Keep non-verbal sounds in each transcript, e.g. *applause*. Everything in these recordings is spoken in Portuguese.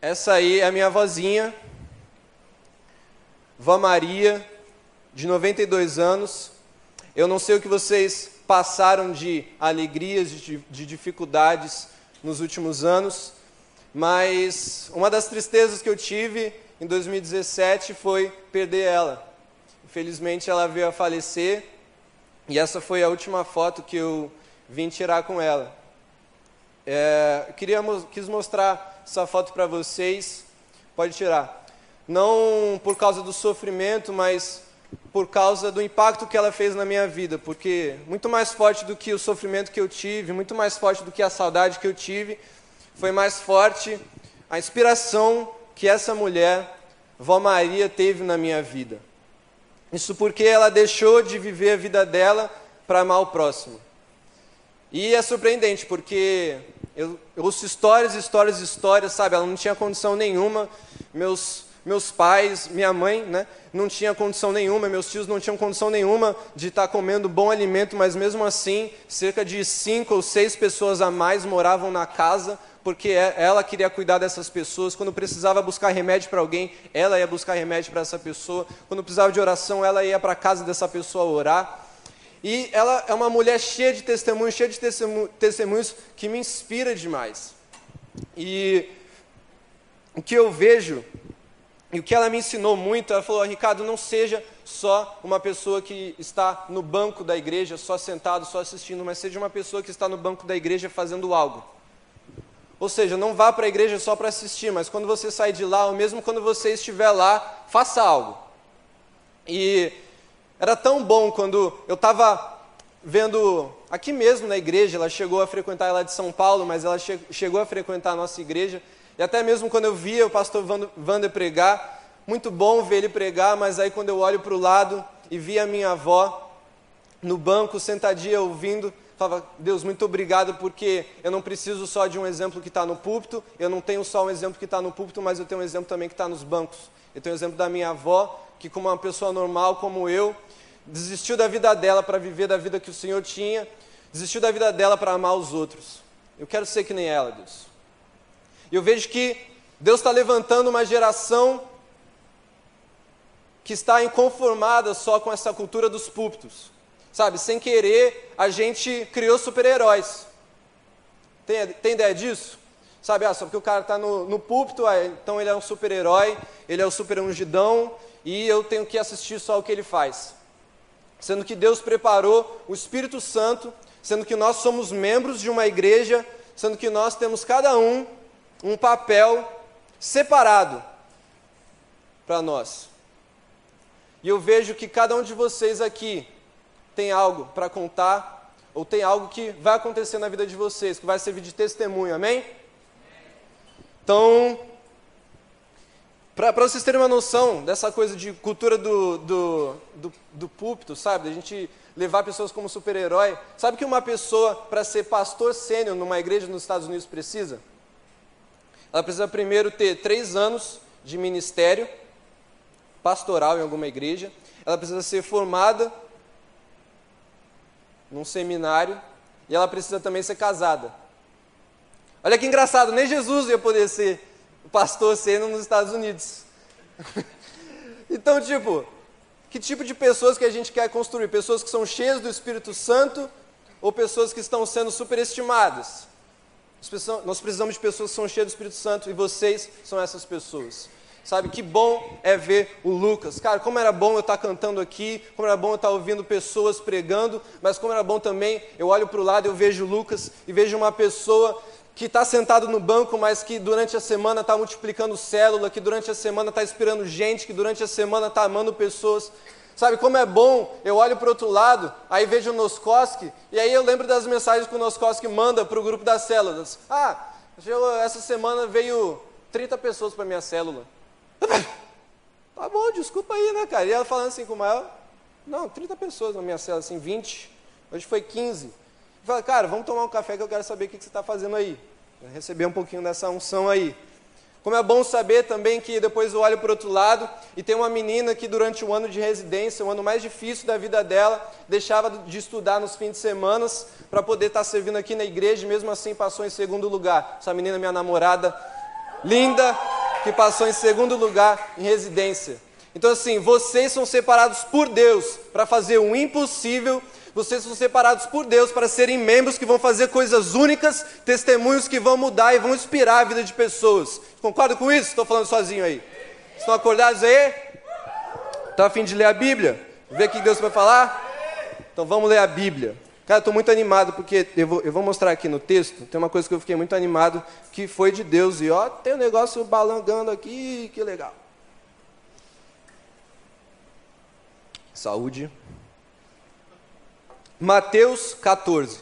Essa aí é a minha vozinha, Vó Maria, de 92 anos. Eu não sei o que vocês passaram de alegrias, de, de dificuldades nos últimos anos, mas uma das tristezas que eu tive em 2017 foi perder ela. Infelizmente ela veio a falecer e essa foi a última foto que eu vim tirar com ela. É, queria, quis mostrar essa foto para vocês. Pode tirar. Não por causa do sofrimento, mas por causa do impacto que ela fez na minha vida, porque muito mais forte do que o sofrimento que eu tive, muito mais forte do que a saudade que eu tive, foi mais forte a inspiração que essa mulher, Vó Maria, teve na minha vida. Isso porque ela deixou de viver a vida dela para amar o próximo. E é surpreendente, porque eu, eu ouço histórias, histórias, histórias, sabe? Ela não tinha condição nenhuma. Meus meus pais, minha mãe, né, não tinha condição nenhuma, meus tios não tinham condição nenhuma de estar comendo bom alimento, mas mesmo assim, cerca de cinco ou seis pessoas a mais moravam na casa, porque é, ela queria cuidar dessas pessoas. Quando precisava buscar remédio para alguém, ela ia buscar remédio para essa pessoa. Quando precisava de oração, ela ia para a casa dessa pessoa orar. E ela é uma mulher cheia de testemunhos, cheia de testemunhos que me inspira demais. E o que eu vejo e o que ela me ensinou muito, ela falou: Ricardo, não seja só uma pessoa que está no banco da igreja, só sentado, só assistindo, mas seja uma pessoa que está no banco da igreja fazendo algo. Ou seja, não vá para a igreja só para assistir, mas quando você sair de lá, ou mesmo quando você estiver lá, faça algo. E era tão bom quando eu estava vendo aqui mesmo na igreja, ela chegou a frequentar ela de São Paulo, mas ela che chegou a frequentar a nossa igreja. E até mesmo quando eu via o pastor Wander pregar, muito bom ver ele pregar, mas aí quando eu olho para o lado e vi a minha avó no banco, sentadinha, ouvindo, falava, Deus, muito obrigado, porque eu não preciso só de um exemplo que está no púlpito, eu não tenho só um exemplo que está no púlpito, mas eu tenho um exemplo também que está nos bancos. Eu tenho o exemplo da minha avó, que como uma pessoa normal como eu, desistiu da vida dela para viver da vida que o Senhor tinha, desistiu da vida dela para amar os outros. Eu quero ser que nem ela, Deus. E eu vejo que Deus está levantando uma geração que está inconformada só com essa cultura dos púlpitos. Sabe, sem querer, a gente criou super-heróis. Tem, tem ideia disso? Sabe, ah, só porque o cara está no, no púlpito, ah, então ele é um super-herói, ele é o super-ungidão, e eu tenho que assistir só o que ele faz. Sendo que Deus preparou o Espírito Santo, sendo que nós somos membros de uma igreja, sendo que nós temos cada um um papel separado para nós. E eu vejo que cada um de vocês aqui tem algo para contar, ou tem algo que vai acontecer na vida de vocês, que vai servir de testemunho, amém? Então, para vocês terem uma noção dessa coisa de cultura do, do, do, do púlpito, sabe? A gente levar pessoas como super-herói. Sabe que uma pessoa, para ser pastor sênior numa igreja nos Estados Unidos, precisa? Ela precisa primeiro ter três anos de ministério pastoral em alguma igreja. Ela precisa ser formada num seminário e ela precisa também ser casada. Olha que engraçado, nem Jesus ia poder ser pastor sendo nos Estados Unidos. *laughs* então, tipo, que tipo de pessoas que a gente quer construir? Pessoas que são cheias do Espírito Santo ou pessoas que estão sendo superestimadas? Nós precisamos de pessoas que são cheias do Espírito Santo e vocês são essas pessoas. Sabe, que bom é ver o Lucas. Cara, como era bom eu estar cantando aqui, como era bom eu estar ouvindo pessoas pregando, mas como era bom também, eu olho para o lado eu vejo o Lucas e vejo uma pessoa que está sentado no banco, mas que durante a semana está multiplicando célula, que durante a semana está inspirando gente, que durante a semana está amando pessoas. Sabe como é bom? Eu olho para o outro lado, aí vejo o Noskoski, e aí eu lembro das mensagens que o Noskoski manda para o grupo das células. Ah, essa semana veio 30 pessoas para minha célula. *laughs* Tá bom, desculpa aí, né, cara? E ela falando assim com o maior, não, 30 pessoas na minha célula, assim, 20. Hoje foi 15. Fala, cara, vamos tomar um café que eu quero saber o que você está fazendo aí. Receber um pouquinho dessa unção aí. Como é bom saber também que depois eu olho para o outro lado e tem uma menina que durante o ano de residência, o ano mais difícil da vida dela, deixava de estudar nos fins de semana para poder estar tá servindo aqui na igreja e mesmo assim passou em segundo lugar. Essa menina, minha namorada, linda, que passou em segundo lugar em residência. Então, assim, vocês são separados por Deus para fazer o impossível. Vocês são separados por Deus para serem membros que vão fazer coisas únicas, testemunhos que vão mudar e vão inspirar a vida de pessoas. Concordo com isso? Estou falando sozinho aí. Estão acordados aí? Estão a fim de ler a Bíblia? Ver o que Deus vai falar? Então vamos ler a Bíblia. Cara, estou muito animado porque eu vou, eu vou, mostrar aqui no texto. Tem uma coisa que eu fiquei muito animado que foi de Deus. E ó, tem um negócio balangando aqui, que legal. Saúde. Mateus 14.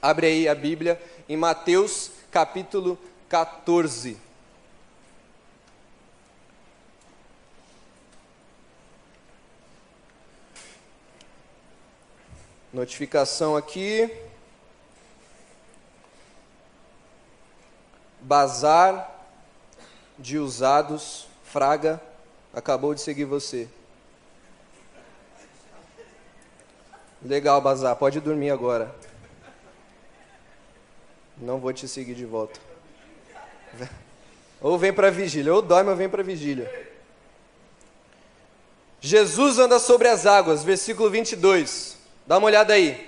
Abre aí a Bíblia em Mateus capítulo 14. Notificação aqui. Bazar de usados, Fraga, acabou de seguir você. Legal, Bazar, pode dormir agora. Não vou te seguir de volta. Ou vem para vigília, ou dorme ou vem para vigília. Jesus anda sobre as águas, versículo 22. Dá uma olhada aí.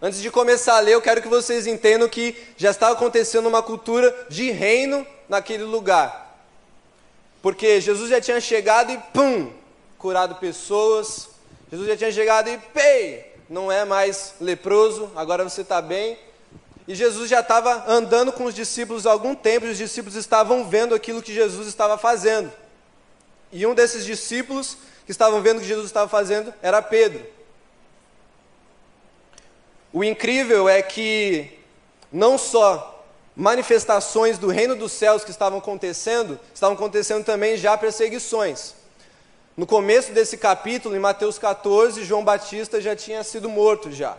Antes de começar a ler, eu quero que vocês entendam que já estava acontecendo uma cultura de reino naquele lugar. Porque Jesus já tinha chegado e pum, curado pessoas. Jesus já tinha chegado e pei, não é mais leproso, agora você está bem. E Jesus já estava andando com os discípulos há algum tempo, e os discípulos estavam vendo aquilo que Jesus estava fazendo. E um desses discípulos que estavam vendo o que Jesus estava fazendo era Pedro. O incrível é que não só manifestações do reino dos céus que estavam acontecendo, estavam acontecendo também já perseguições. No começo desse capítulo, em Mateus 14, João Batista já tinha sido morto já.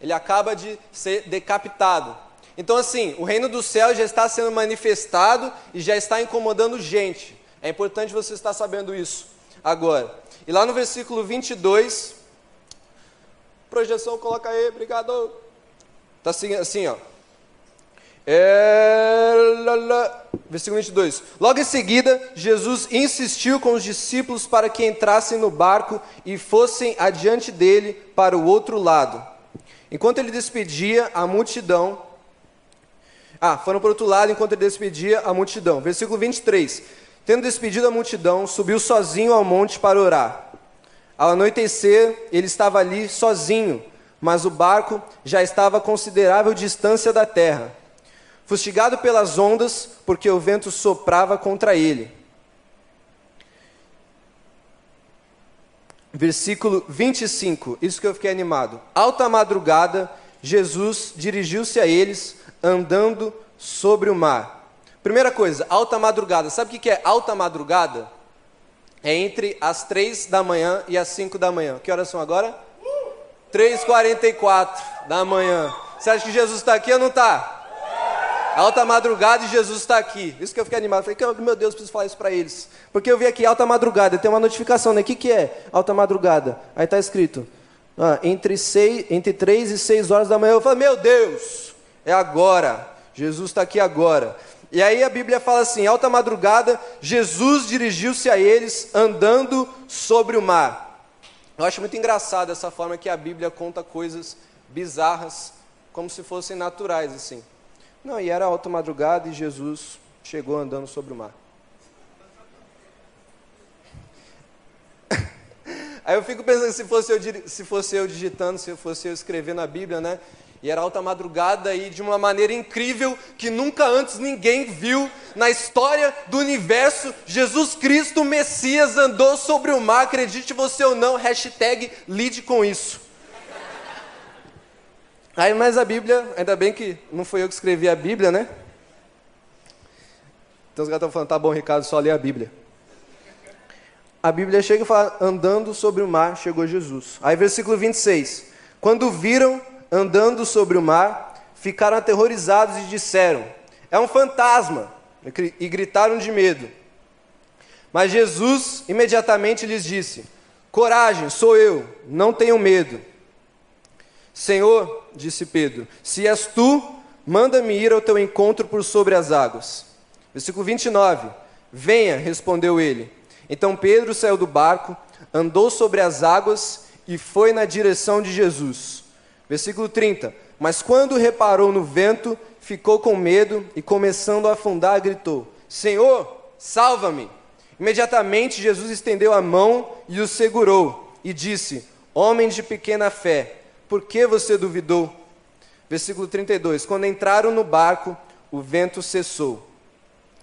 Ele acaba de ser decapitado. Então, assim, o reino dos céus já está sendo manifestado e já está incomodando gente. É importante você estar sabendo isso agora. E lá no versículo 22, Projeção, coloca aí, obrigado. Tá assim, assim ó. É... Versículo 22. Logo em seguida, Jesus insistiu com os discípulos para que entrassem no barco e fossem adiante dele para o outro lado. Enquanto ele despedia a multidão. Ah, foram para o outro lado enquanto ele despedia a multidão. Versículo 23. Tendo despedido a multidão, subiu sozinho ao monte para orar. Ao anoitecer, ele estava ali sozinho, mas o barco já estava a considerável distância da terra, fustigado pelas ondas, porque o vento soprava contra ele. Versículo 25, isso que eu fiquei animado. Alta madrugada, Jesus dirigiu-se a eles, andando sobre o mar. Primeira coisa, alta madrugada. Sabe o que é alta madrugada? é entre as 3 da manhã e as 5 da manhã. Que horas são agora? 3h44 da manhã. Você acha que Jesus está aqui ou não está? Alta madrugada e Jesus está aqui. Isso que eu fiquei animado. Falei, meu Deus, preciso falar isso para eles. Porque eu vi aqui alta madrugada, tem uma notificação, né? O que, que é alta madrugada? Aí está escrito, ah, entre, seis, entre 3 e 6 horas da manhã. Eu falei, meu Deus, é agora. Jesus está aqui agora. E aí a Bíblia fala assim: alta madrugada, Jesus dirigiu-se a eles andando sobre o mar. Eu acho muito engraçado essa forma que a Bíblia conta coisas bizarras, como se fossem naturais assim. Não, e era alta madrugada e Jesus chegou andando sobre o mar. *laughs* Aí eu fico pensando se fosse eu, se fosse eu digitando, se fosse eu escrevendo a Bíblia, né? E era alta madrugada e de uma maneira incrível que nunca antes ninguém viu na história do universo. Jesus Cristo, Messias, andou sobre o mar, acredite você ou não, hashtag lide com isso. Aí, mas a Bíblia, ainda bem que não foi eu que escrevi a Bíblia, né? Então os caras estão falando, tá bom, Ricardo, só lê a Bíblia. A Bíblia chega e fala, andando sobre o mar, chegou Jesus. Aí, versículo 26. Quando viram andando sobre o mar, ficaram aterrorizados e disseram: É um fantasma! E gritaram de medo. Mas Jesus imediatamente lhes disse: Coragem, sou eu, não tenham medo. Senhor, disse Pedro, se és tu, manda-me ir ao teu encontro por sobre as águas. Versículo 29. Venha, respondeu ele. Então Pedro saiu do barco, andou sobre as águas e foi na direção de Jesus. Versículo 30. Mas quando reparou no vento, ficou com medo e, começando a afundar, gritou: Senhor, salva-me! Imediatamente Jesus estendeu a mão e o segurou e disse: Homem de pequena fé, por que você duvidou? Versículo 32: Quando entraram no barco, o vento cessou.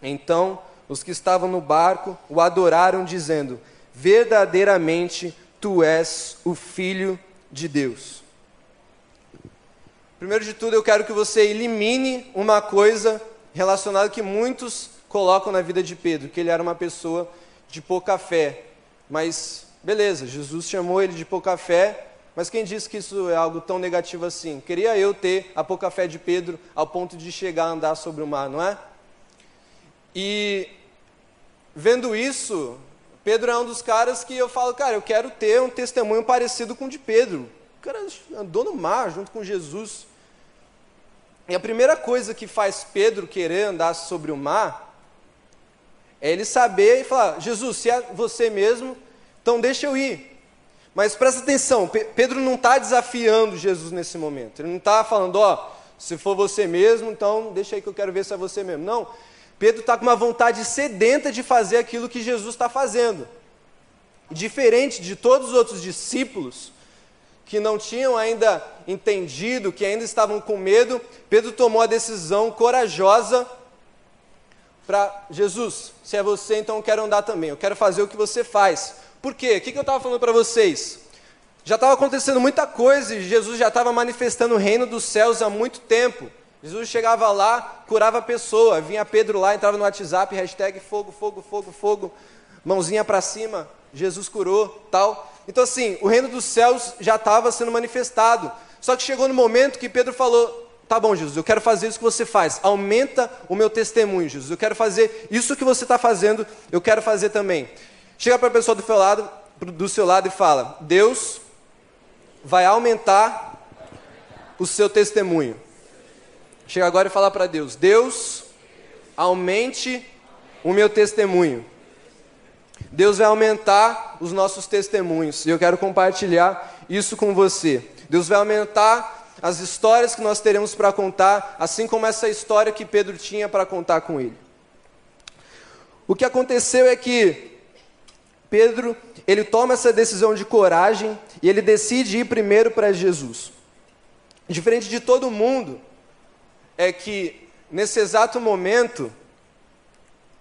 Então os que estavam no barco o adoraram, dizendo: Verdadeiramente tu és o Filho de Deus. Primeiro de tudo, eu quero que você elimine uma coisa relacionada que muitos colocam na vida de Pedro, que ele era uma pessoa de pouca fé. Mas, beleza, Jesus chamou ele de pouca fé, mas quem disse que isso é algo tão negativo assim? Queria eu ter a pouca fé de Pedro ao ponto de chegar a andar sobre o mar, não é? E vendo isso, Pedro é um dos caras que eu falo, cara, eu quero ter um testemunho parecido com o de Pedro. O cara andou no mar junto com Jesus. E a primeira coisa que faz Pedro querer andar sobre o mar é ele saber e falar: Jesus, se é você mesmo, então deixa eu ir. Mas presta atenção, Pedro não está desafiando Jesus nesse momento. Ele não está falando, ó, oh, se for você mesmo, então deixa aí que eu quero ver se é você mesmo. Não. Pedro está com uma vontade sedenta de fazer aquilo que Jesus está fazendo. Diferente de todos os outros discípulos, que não tinham ainda entendido, que ainda estavam com medo, Pedro tomou a decisão corajosa para Jesus, se é você, então eu quero andar também, eu quero fazer o que você faz. Por quê? O que, eu estava falando para vocês? Já estava acontecendo muita coisa e Jesus já estava manifestando o reino dos céus há muito tempo. Jesus chegava lá, curava a pessoa, vinha Pedro lá, entrava no WhatsApp, hashtag fogo, fogo, fogo, fogo, mãozinha para cima, Jesus curou, tal. Então, assim, o reino dos céus já estava sendo manifestado. Só que chegou no momento que Pedro falou: Tá bom, Jesus, eu quero fazer isso que você faz. Aumenta o meu testemunho, Jesus. Eu quero fazer isso que você está fazendo, eu quero fazer também. Chega para a pessoa do seu, lado, do seu lado e fala: Deus vai aumentar o seu testemunho. Chega agora e fala para Deus: Deus, aumente o meu testemunho. Deus vai aumentar os nossos testemunhos. E eu quero compartilhar isso com você. Deus vai aumentar as histórias que nós teremos para contar, assim como essa história que Pedro tinha para contar com ele. O que aconteceu é que Pedro, ele toma essa decisão de coragem e ele decide ir primeiro para Jesus. Diferente de todo mundo, é que nesse exato momento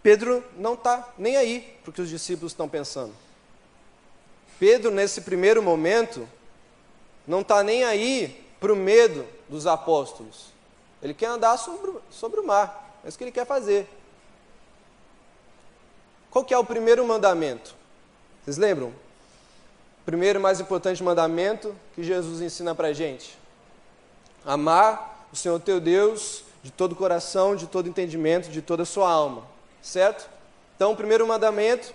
Pedro não está nem aí para o que os discípulos estão pensando. Pedro, nesse primeiro momento, não está nem aí para o medo dos apóstolos. Ele quer andar sobre, sobre o mar. É isso que ele quer fazer. Qual que é o primeiro mandamento? Vocês lembram? Primeiro e mais importante mandamento que Jesus ensina para a gente. Amar o Senhor teu Deus de todo o coração, de todo entendimento, de toda a sua alma. Certo? Então, primeiro mandamento,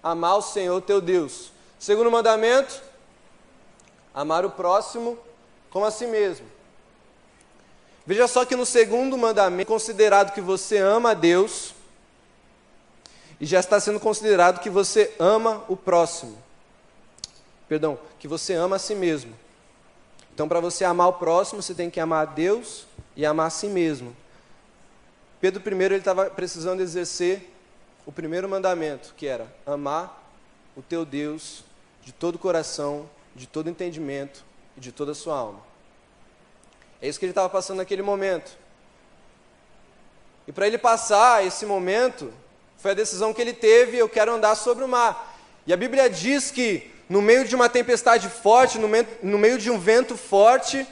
amar o Senhor teu Deus. Segundo mandamento, amar o próximo como a si mesmo. Veja só que no segundo mandamento, considerado que você ama a Deus, e já está sendo considerado que você ama o próximo. Perdão, que você ama a si mesmo. Então, para você amar o próximo, você tem que amar a Deus e amar a si mesmo. Pedro I ele estava precisando exercer o primeiro mandamento, que era amar o teu Deus de todo o coração, de todo entendimento e de toda a sua alma. É isso que ele estava passando naquele momento. E para ele passar esse momento, foi a decisão que ele teve: eu quero andar sobre o mar. E a Bíblia diz que no meio de uma tempestade forte, no meio, no meio de um vento forte,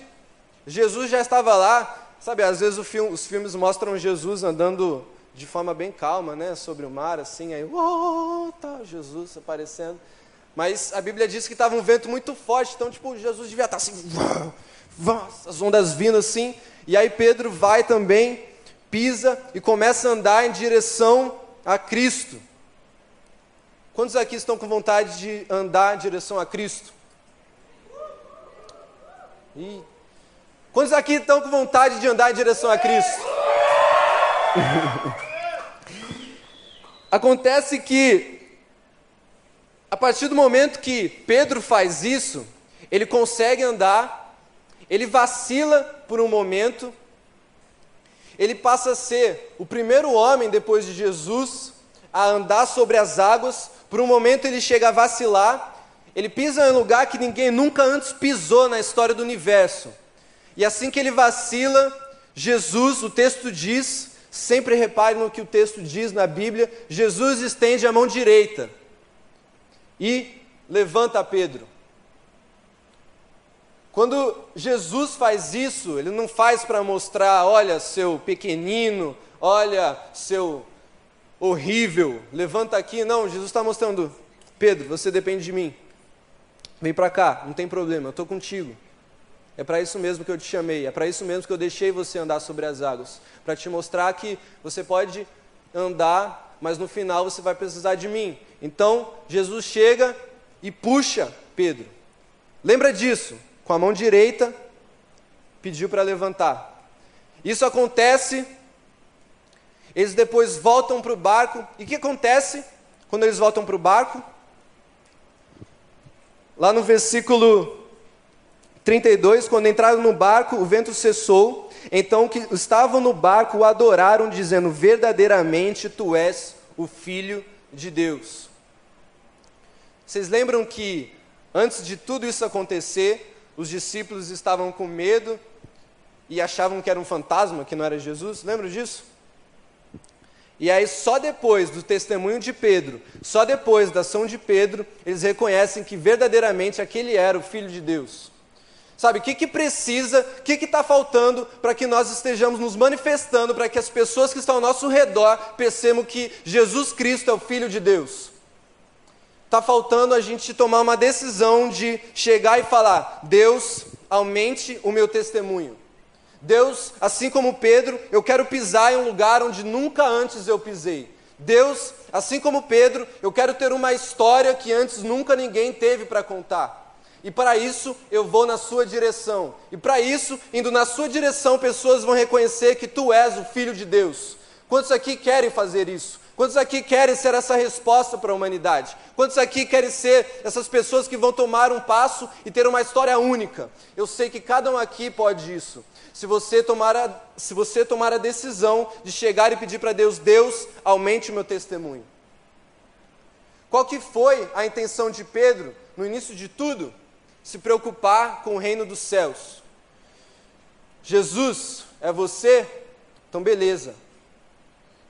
Jesus já estava lá, Sabe, às vezes os filmes mostram Jesus andando de forma bem calma, né, sobre o mar, assim, aí, tá, Jesus aparecendo. Mas a Bíblia diz que estava um vento muito forte, então, tipo, Jesus devia estar assim, as ondas vindo assim, e aí Pedro vai também, pisa e começa a andar em direção a Cristo. Quantos aqui estão com vontade de andar em direção a Cristo? Ih, Quantos aqui estão com vontade de andar em direção a Cristo? *laughs* Acontece que, a partir do momento que Pedro faz isso, ele consegue andar, ele vacila por um momento, ele passa a ser o primeiro homem depois de Jesus a andar sobre as águas, por um momento ele chega a vacilar, ele pisa em um lugar que ninguém nunca antes pisou na história do universo. E assim que ele vacila, Jesus, o texto diz, sempre repare no que o texto diz na Bíblia, Jesus estende a mão direita e levanta Pedro. Quando Jesus faz isso, ele não faz para mostrar, olha, seu pequenino, olha, seu horrível, levanta aqui. Não, Jesus está mostrando, Pedro, você depende de mim. Vem para cá, não tem problema, eu estou contigo. É para isso mesmo que eu te chamei, é para isso mesmo que eu deixei você andar sobre as águas para te mostrar que você pode andar, mas no final você vai precisar de mim. Então, Jesus chega e puxa Pedro. Lembra disso? Com a mão direita, pediu para levantar. Isso acontece, eles depois voltam para o barco. E o que acontece quando eles voltam para o barco? Lá no versículo 32, quando entraram no barco, o vento cessou. Então que estavam no barco o adoraram, dizendo: Verdadeiramente tu és o Filho de Deus. Vocês lembram que antes de tudo isso acontecer, os discípulos estavam com medo e achavam que era um fantasma, que não era Jesus? Lembram disso? E aí, só depois do testemunho de Pedro, só depois da ação de Pedro, eles reconhecem que verdadeiramente aquele era o Filho de Deus. Sabe, o que, que precisa, o que está faltando para que nós estejamos nos manifestando, para que as pessoas que estão ao nosso redor percebam que Jesus Cristo é o Filho de Deus? Está faltando a gente tomar uma decisão de chegar e falar: Deus, aumente o meu testemunho. Deus, assim como Pedro, eu quero pisar em um lugar onde nunca antes eu pisei. Deus, assim como Pedro, eu quero ter uma história que antes nunca ninguém teve para contar. E para isso eu vou na sua direção. E para isso, indo na sua direção, pessoas vão reconhecer que tu és o Filho de Deus. Quantos aqui querem fazer isso? Quantos aqui querem ser essa resposta para a humanidade? Quantos aqui querem ser essas pessoas que vão tomar um passo e ter uma história única? Eu sei que cada um aqui pode isso. Se você tomar a, se você tomar a decisão de chegar e pedir para Deus, Deus, aumente o meu testemunho. Qual que foi a intenção de Pedro no início de tudo? se preocupar com o reino dos céus. Jesus é você? Então, beleza.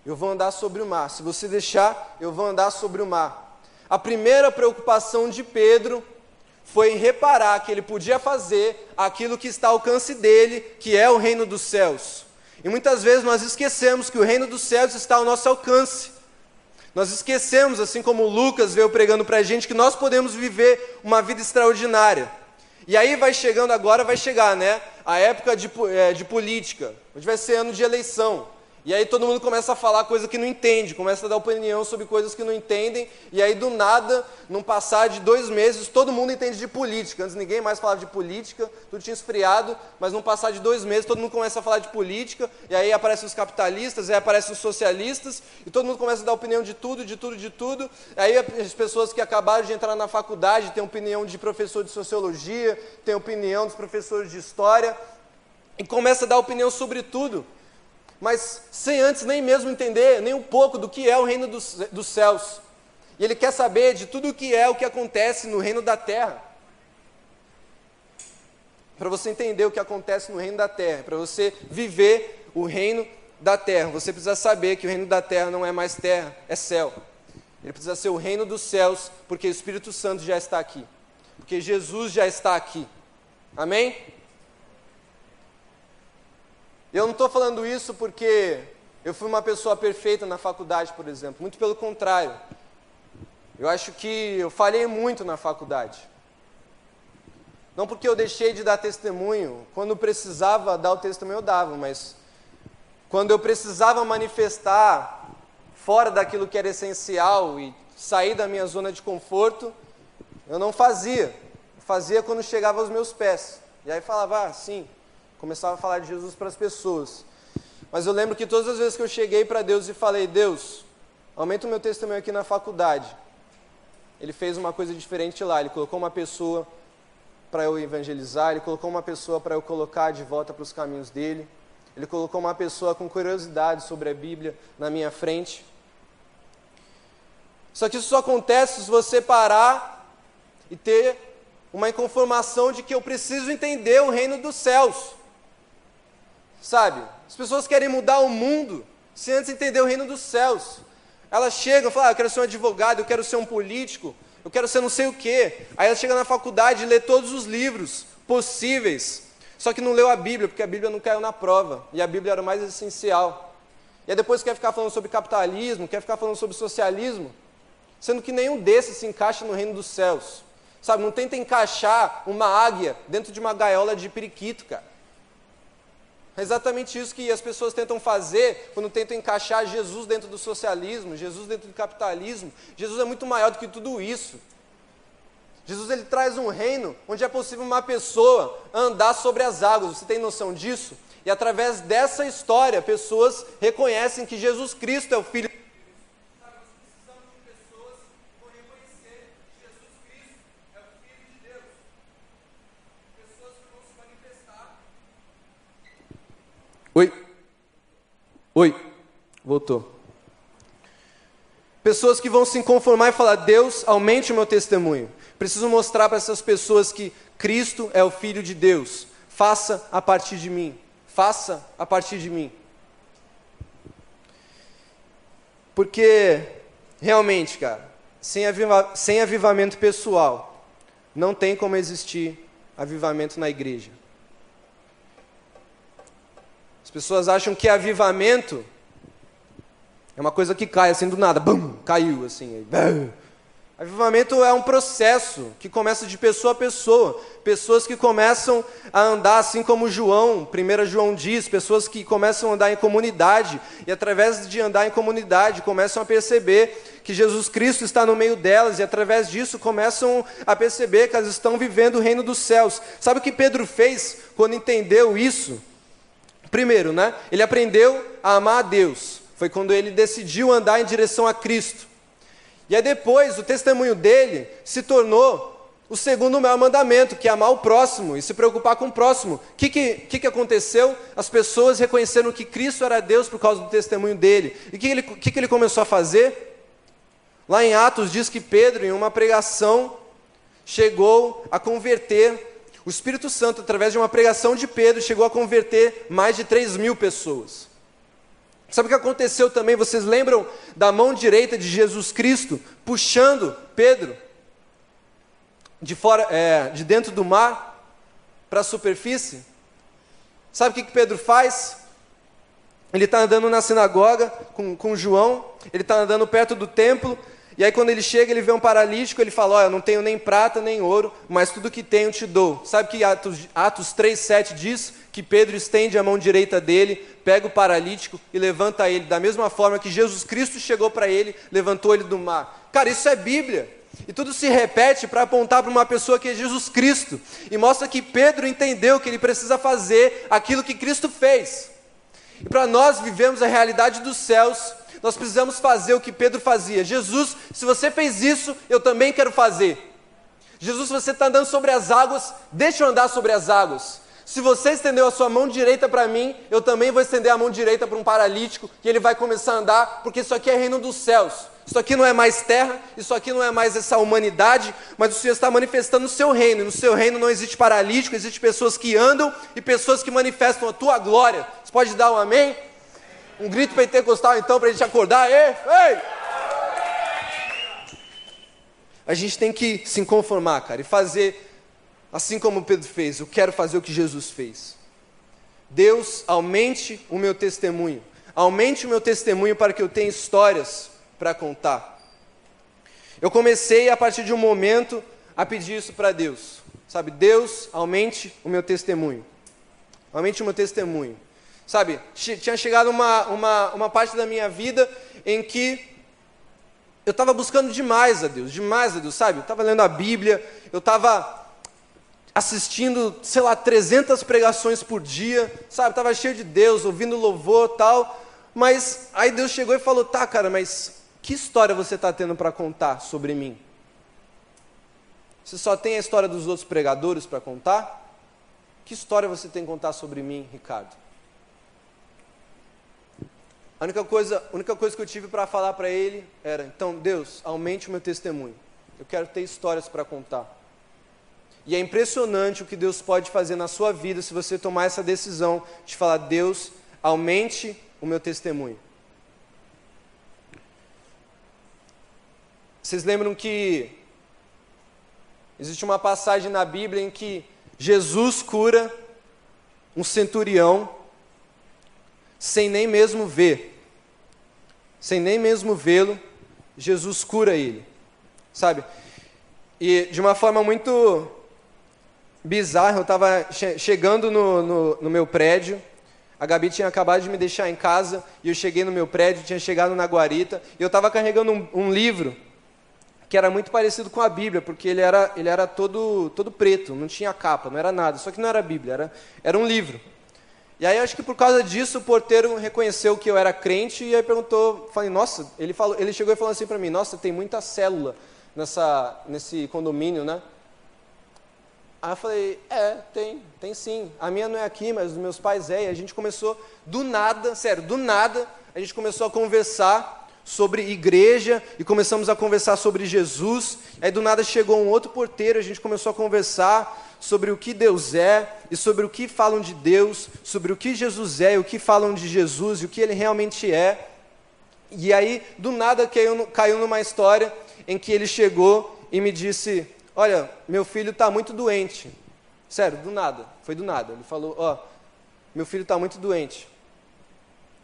Eu vou andar sobre o mar. Se você deixar, eu vou andar sobre o mar. A primeira preocupação de Pedro foi em reparar que ele podia fazer aquilo que está ao alcance dele, que é o reino dos céus. E muitas vezes nós esquecemos que o reino dos céus está ao nosso alcance. Nós esquecemos, assim como Lucas veio pregando para a gente, que nós podemos viver uma vida extraordinária. E aí vai chegando agora, vai chegar, né? A época de, é, de política, onde vai ser ano de eleição. E aí todo mundo começa a falar coisa que não entende, começa a dar opinião sobre coisas que não entendem, e aí do nada, num passar de dois meses, todo mundo entende de política. Antes ninguém mais falava de política, tudo tinha esfriado, mas num passar de dois meses todo mundo começa a falar de política, e aí aparecem os capitalistas, aí aparecem os socialistas, e todo mundo começa a dar opinião de tudo, de tudo, de tudo. Aí as pessoas que acabaram de entrar na faculdade têm opinião de professor de sociologia, têm opinião dos professores de história, e começa a dar opinião sobre tudo mas sem antes nem mesmo entender nem um pouco do que é o reino dos, dos céus. E ele quer saber de tudo o que é o que acontece no reino da terra. Para você entender o que acontece no reino da terra, para você viver o reino da terra, você precisa saber que o reino da terra não é mais terra, é céu. Ele precisa ser o reino dos céus, porque o Espírito Santo já está aqui. Porque Jesus já está aqui. Amém? Eu não estou falando isso porque eu fui uma pessoa perfeita na faculdade, por exemplo. Muito pelo contrário. Eu acho que eu falhei muito na faculdade. Não porque eu deixei de dar testemunho. Quando precisava dar o testemunho, eu dava, mas quando eu precisava manifestar fora daquilo que era essencial e sair da minha zona de conforto, eu não fazia. Eu fazia quando chegava aos meus pés. E aí falava, ah, sim, começava a falar de Jesus para as pessoas. Mas eu lembro que todas as vezes que eu cheguei para Deus e falei, Deus, aumenta o meu testemunho aqui na faculdade. Ele fez uma coisa diferente lá, ele colocou uma pessoa para eu evangelizar, ele colocou uma pessoa para eu colocar de volta para os caminhos dele, ele colocou uma pessoa com curiosidade sobre a Bíblia na minha frente. Só que isso só acontece se você parar e ter uma inconformação de que eu preciso entender o reino dos céus. Sabe? As pessoas querem mudar o mundo sem antes entender o reino dos céus. Elas chegam e falam, ah, eu quero ser um advogado, eu quero ser um político, eu quero ser não sei o quê. Aí ela chega na faculdade e lê todos os livros possíveis, só que não leu a Bíblia, porque a Bíblia não caiu na prova, e a Bíblia era o mais essencial. E aí depois quer ficar falando sobre capitalismo, quer ficar falando sobre socialismo, sendo que nenhum desses se encaixa no reino dos céus. Sabe, não tenta encaixar uma águia dentro de uma gaiola de periquito, cara. É exatamente isso que as pessoas tentam fazer quando tentam encaixar Jesus dentro do socialismo, Jesus dentro do capitalismo. Jesus é muito maior do que tudo isso. Jesus ele traz um reino onde é possível uma pessoa andar sobre as águas. Você tem noção disso? E através dessa história, pessoas reconhecem que Jesus Cristo é o Filho Oi? Oi? Voltou. Pessoas que vão se conformar e falar: Deus, aumente o meu testemunho. Preciso mostrar para essas pessoas que Cristo é o Filho de Deus. Faça a partir de mim. Faça a partir de mim. Porque, realmente, cara, sem, aviva sem avivamento pessoal, não tem como existir avivamento na igreja. As pessoas acham que avivamento é uma coisa que cai assim do nada, bum, caiu assim. Aí, Avivamento é um processo que começa de pessoa a pessoa. Pessoas que começam a andar assim como João, 1 João diz, pessoas que começam a andar em comunidade e através de andar em comunidade começam a perceber que Jesus Cristo está no meio delas e através disso começam a perceber que elas estão vivendo o reino dos céus. Sabe o que Pedro fez quando entendeu isso? Primeiro, né? Ele aprendeu a amar a Deus. Foi quando ele decidiu andar em direção a Cristo. E aí depois, o testemunho dele se tornou o segundo maior mandamento, que é amar o próximo e se preocupar com o próximo. O que, que, que, aconteceu? As pessoas reconheceram que Cristo era Deus por causa do testemunho dele. E o que, que, que ele começou a fazer? Lá em Atos diz que Pedro, em uma pregação, chegou a converter o Espírito Santo, através de uma pregação de Pedro, chegou a converter mais de 3 mil pessoas. Sabe o que aconteceu também? Vocês lembram da mão direita de Jesus Cristo puxando Pedro de fora, é, de dentro do mar para a superfície? Sabe o que, que Pedro faz? Ele está andando na sinagoga com, com João, ele está andando perto do templo, e aí quando ele chega, ele vê um paralítico, ele fala, olha, não tenho nem prata nem ouro, mas tudo que tenho te dou. Sabe que Atos, Atos 3,7 diz que Pedro estende a mão direita dele, pega o paralítico e levanta ele, da mesma forma que Jesus Cristo chegou para ele, levantou ele do mar. Cara, isso é Bíblia. E tudo se repete para apontar para uma pessoa que é Jesus Cristo. E mostra que Pedro entendeu que ele precisa fazer aquilo que Cristo fez. E para nós vivemos a realidade dos céus, nós precisamos fazer o que Pedro fazia. Jesus, se você fez isso, eu também quero fazer. Jesus, se você está andando sobre as águas, deixa eu andar sobre as águas. Se você estendeu a sua mão direita para mim, eu também vou estender a mão direita para um paralítico e ele vai começar a andar, porque isso aqui é reino dos céus. Isso aqui não é mais terra, isso aqui não é mais essa humanidade, mas o Senhor está manifestando o seu reino. E no seu reino não existe paralítico, existe pessoas que andam e pessoas que manifestam a tua glória. Você pode dar um amém? Um grito pentecostal então para a gente acordar. Ei, ei! A gente tem que se conformar, cara, e fazer assim como Pedro fez. Eu quero fazer o que Jesus fez. Deus, aumente o meu testemunho. Aumente o meu testemunho para que eu tenha histórias para contar. Eu comecei a partir de um momento a pedir isso para Deus. Sabe, Deus, aumente o meu testemunho. Aumente o meu testemunho. Sabe, tinha chegado uma, uma, uma parte da minha vida em que eu estava buscando demais a Deus, demais a Deus, sabe? Eu estava lendo a Bíblia, eu estava assistindo, sei lá, 300 pregações por dia, sabe? Estava cheio de Deus, ouvindo louvor tal. Mas aí Deus chegou e falou: tá, cara, mas Que história você está tendo para contar sobre mim? Você só tem a história dos outros pregadores para contar? Que história você tem que contar sobre mim, Ricardo? A única coisa, a única coisa que eu tive para falar para ele era: então, Deus, aumente o meu testemunho. Eu quero ter histórias para contar. E é impressionante o que Deus pode fazer na sua vida se você tomar essa decisão de falar: Deus, aumente o meu testemunho. Vocês lembram que existe uma passagem na Bíblia em que Jesus cura um centurião sem nem mesmo ver. Sem nem mesmo vê-lo, Jesus cura ele. Sabe? E de uma forma muito bizarra, eu estava che chegando no, no, no meu prédio, a Gabi tinha acabado de me deixar em casa e eu cheguei no meu prédio, tinha chegado na guarita e eu estava carregando um, um, livro que era muito parecido com a Bíblia, porque ele era, ele era todo, todo preto, não tinha capa, não era nada, só que não era Bíblia, era, era um livro. E aí acho que por causa disso o porteiro reconheceu que eu era crente e aí perguntou, falei, nossa, ele, falou, ele chegou e falou assim para mim, nossa, tem muita célula nessa, nesse condomínio, né? Aí eu falei, é, tem, tem sim. A minha não é aqui, mas os meus pais é. E a gente começou, do nada, sério, do nada, a gente começou a conversar sobre igreja e começamos a conversar sobre Jesus. Aí do nada chegou um outro porteiro, a gente começou a conversar sobre o que Deus é e sobre o que falam de Deus, sobre o que Jesus é e o que falam de Jesus e o que ele realmente é. E aí, do nada, caiu, caiu numa história em que ele chegou e me disse: Olha, meu filho está muito doente. Sério, do nada, foi do nada. Ele falou: Ó, oh, meu filho está muito doente.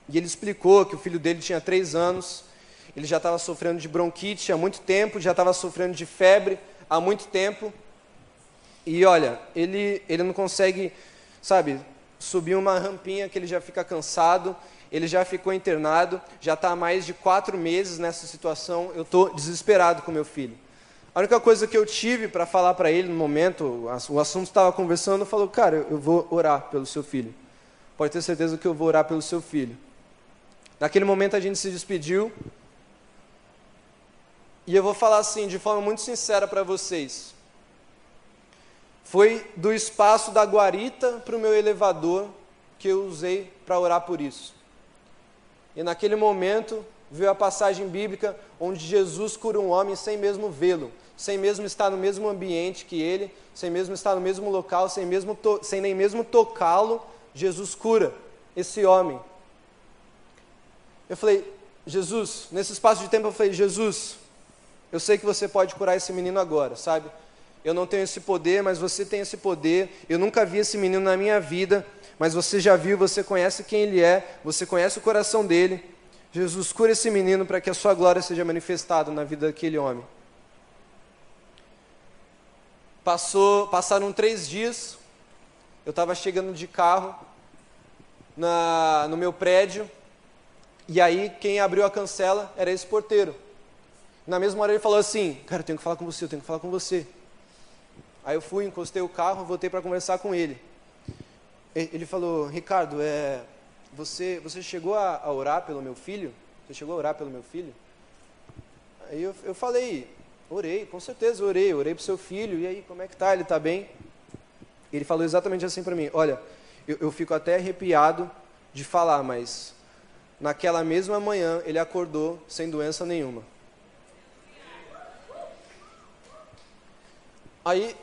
E ele explicou que o filho dele tinha três anos ele já estava sofrendo de bronquite há muito tempo, já estava sofrendo de febre há muito tempo. E olha, ele, ele não consegue, sabe, subir uma rampinha que ele já fica cansado, ele já ficou internado, já está há mais de quatro meses nessa situação. Eu estou desesperado com meu filho. A única coisa que eu tive para falar para ele no momento, o assunto estava conversando, falou, cara, eu vou orar pelo seu filho. Pode ter certeza que eu vou orar pelo seu filho. Naquele momento a gente se despediu, e eu vou falar assim, de forma muito sincera para vocês. Foi do espaço da guarita para o meu elevador que eu usei para orar por isso. E naquele momento veio a passagem bíblica onde Jesus cura um homem sem mesmo vê-lo, sem mesmo estar no mesmo ambiente que ele, sem mesmo estar no mesmo local, sem, mesmo sem nem mesmo tocá-lo, Jesus cura esse homem. Eu falei, Jesus, nesse espaço de tempo eu falei, Jesus, eu sei que você pode curar esse menino agora, sabe? Eu não tenho esse poder, mas você tem esse poder. Eu nunca vi esse menino na minha vida, mas você já viu, você conhece quem ele é, você conhece o coração dele. Jesus, cura esse menino para que a sua glória seja manifestada na vida daquele homem. Passou, passaram três dias, eu estava chegando de carro na, no meu prédio, e aí quem abriu a cancela era esse porteiro. Na mesma hora ele falou assim: Cara, eu tenho que falar com você, eu tenho que falar com você. Aí eu fui, encostei o carro, voltei para conversar com ele. Ele falou: Ricardo, é, você, você chegou a, a, orar pelo meu filho? Você chegou a orar pelo meu filho? Aí eu, eu falei: Orei, com certeza orei, orei para seu filho. E aí, como é que tá? Ele está bem? Ele falou exatamente assim para mim: Olha, eu, eu fico até arrepiado de falar, mas naquela mesma manhã ele acordou sem doença nenhuma. Aí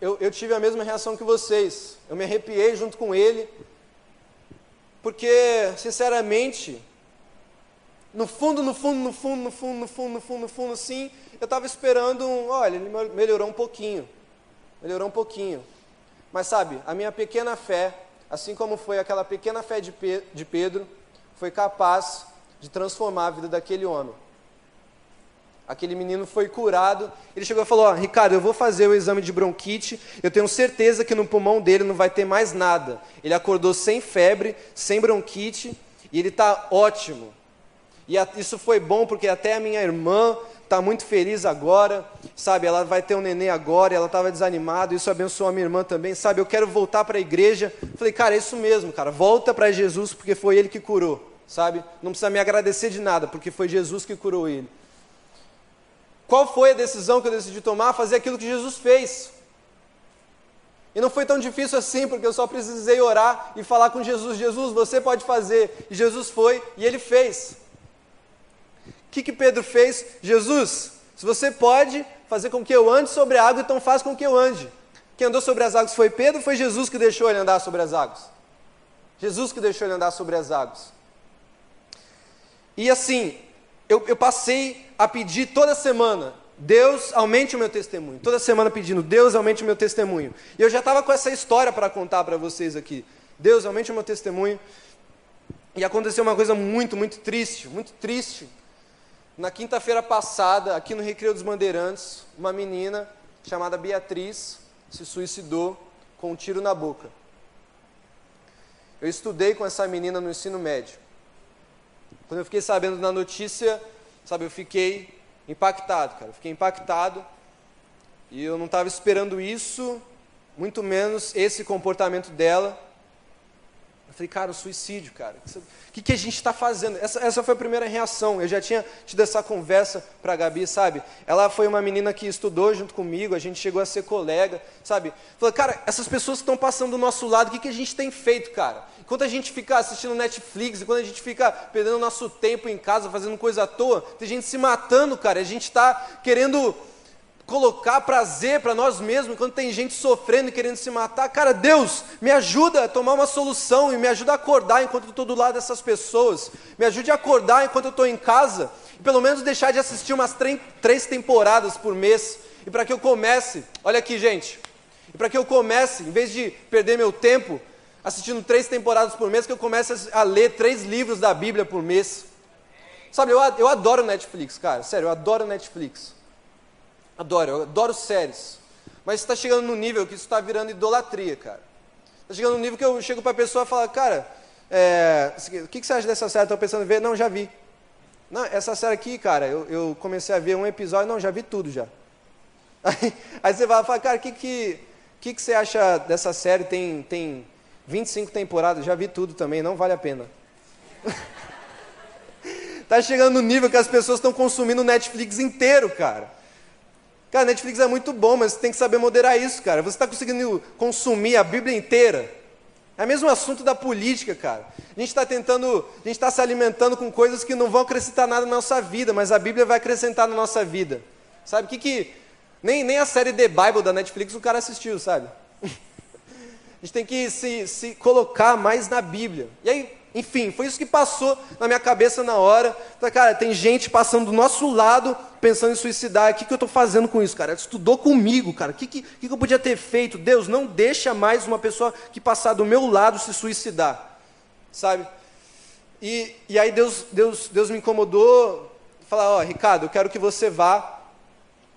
eu, eu tive a mesma reação que vocês. Eu me arrepiei junto com ele, porque, sinceramente, no fundo, no fundo, no fundo, no fundo, no fundo, no fundo, no fundo, sim, eu estava esperando um, olha, ele melhorou um pouquinho, melhorou um pouquinho. Mas sabe, a minha pequena fé, assim como foi aquela pequena fé de Pedro, foi capaz de transformar a vida daquele homem. Aquele menino foi curado. Ele chegou e falou: oh, Ricardo, eu vou fazer o exame de bronquite. Eu tenho certeza que no pulmão dele não vai ter mais nada. Ele acordou sem febre, sem bronquite e ele está ótimo. E isso foi bom porque até a minha irmã está muito feliz agora, sabe? Ela vai ter um neném agora. ela estava desanimada. Isso abençoou a minha irmã também, sabe? Eu quero voltar para a igreja. Falei, cara, é isso mesmo, cara. Volta para Jesus porque foi Ele que curou. sabe? Não precisa me agradecer de nada, porque foi Jesus que curou ele. Qual foi a decisão que eu decidi tomar? Fazer aquilo que Jesus fez. E não foi tão difícil assim, porque eu só precisei orar e falar com Jesus: Jesus, você pode fazer. E Jesus foi e ele fez. O que, que Pedro fez? Jesus, se você pode fazer com que eu ande sobre a água, então faz com que eu ande. Quem andou sobre as águas foi Pedro, foi Jesus que deixou ele andar sobre as águas. Jesus que deixou ele andar sobre as águas. E assim, eu, eu passei a pedir toda semana, Deus aumente o meu testemunho. Toda semana pedindo, Deus aumente o meu testemunho. E eu já estava com essa história para contar para vocês aqui. Deus aumente o meu testemunho. E aconteceu uma coisa muito, muito triste, muito triste. Na quinta-feira passada, aqui no Recreio dos Bandeirantes, uma menina chamada Beatriz se suicidou com um tiro na boca. Eu estudei com essa menina no ensino médio. Quando eu fiquei sabendo da notícia, sabe, eu fiquei impactado, cara. Eu fiquei impactado e eu não estava esperando isso, muito menos esse comportamento dela. Eu falei, cara, o suicídio, cara. O que, que a gente está fazendo? Essa, essa foi a primeira reação. Eu já tinha tido essa conversa para a Gabi, sabe? Ela foi uma menina que estudou junto comigo, a gente chegou a ser colega, sabe? Falei, cara, essas pessoas que estão passando do nosso lado, o que, que a gente tem feito, cara? Enquanto a gente fica assistindo Netflix, enquanto a gente fica perdendo nosso tempo em casa, fazendo coisa à toa, tem gente se matando, cara. A gente está querendo colocar prazer para nós mesmos, quando tem gente sofrendo e querendo se matar, cara, Deus, me ajuda a tomar uma solução e me ajuda a acordar enquanto eu estou do lado dessas pessoas, me ajude a acordar enquanto eu estou em casa, e pelo menos deixar de assistir umas três temporadas por mês, e para que eu comece, olha aqui, gente, e para que eu comece, em vez de perder meu tempo assistindo três temporadas por mês, que eu comece a ler três livros da Bíblia por mês. Sabe, eu, eu adoro Netflix, cara, sério, eu adoro Netflix. Adoro, eu adoro séries. Mas está chegando no nível que isso está virando idolatria, cara. Está chegando no nível que eu chego para a pessoa e falo, cara, é, o que, que, você acha dessa série? Estou pensando em ver? Não, já vi. Não, essa série aqui, cara, eu, eu, comecei a ver um episódio, não, já vi tudo já. *laughs* Aí, aí você vai falar, cara, o que, que, que, que você acha dessa série? Tem, tem 25 temporadas, já vi tudo também, não vale a pena. Está *laughs* chegando no nível que as pessoas estão consumindo o Netflix inteiro, cara. Cara, Netflix é muito bom, mas você tem que saber moderar isso, cara. Você está conseguindo consumir a Bíblia inteira? É o mesmo assunto da política, cara. A gente está tentando, a gente está se alimentando com coisas que não vão acrescentar nada na nossa vida, mas a Bíblia vai acrescentar na nossa vida. Sabe o que que nem, nem a série The Bible da Netflix o cara assistiu, sabe? *laughs* a gente tem que se, se colocar mais na Bíblia. E aí, enfim, foi isso que passou na minha cabeça na hora. Então, cara, tem gente passando do nosso lado pensando em suicidar. O que, que eu estou fazendo com isso, cara? Estudou comigo, cara. O que, que, que eu podia ter feito? Deus, não deixa mais uma pessoa que passar do meu lado se suicidar. Sabe? E, e aí Deus, Deus, Deus me incomodou. Falar, ó, oh, Ricardo, eu quero que você vá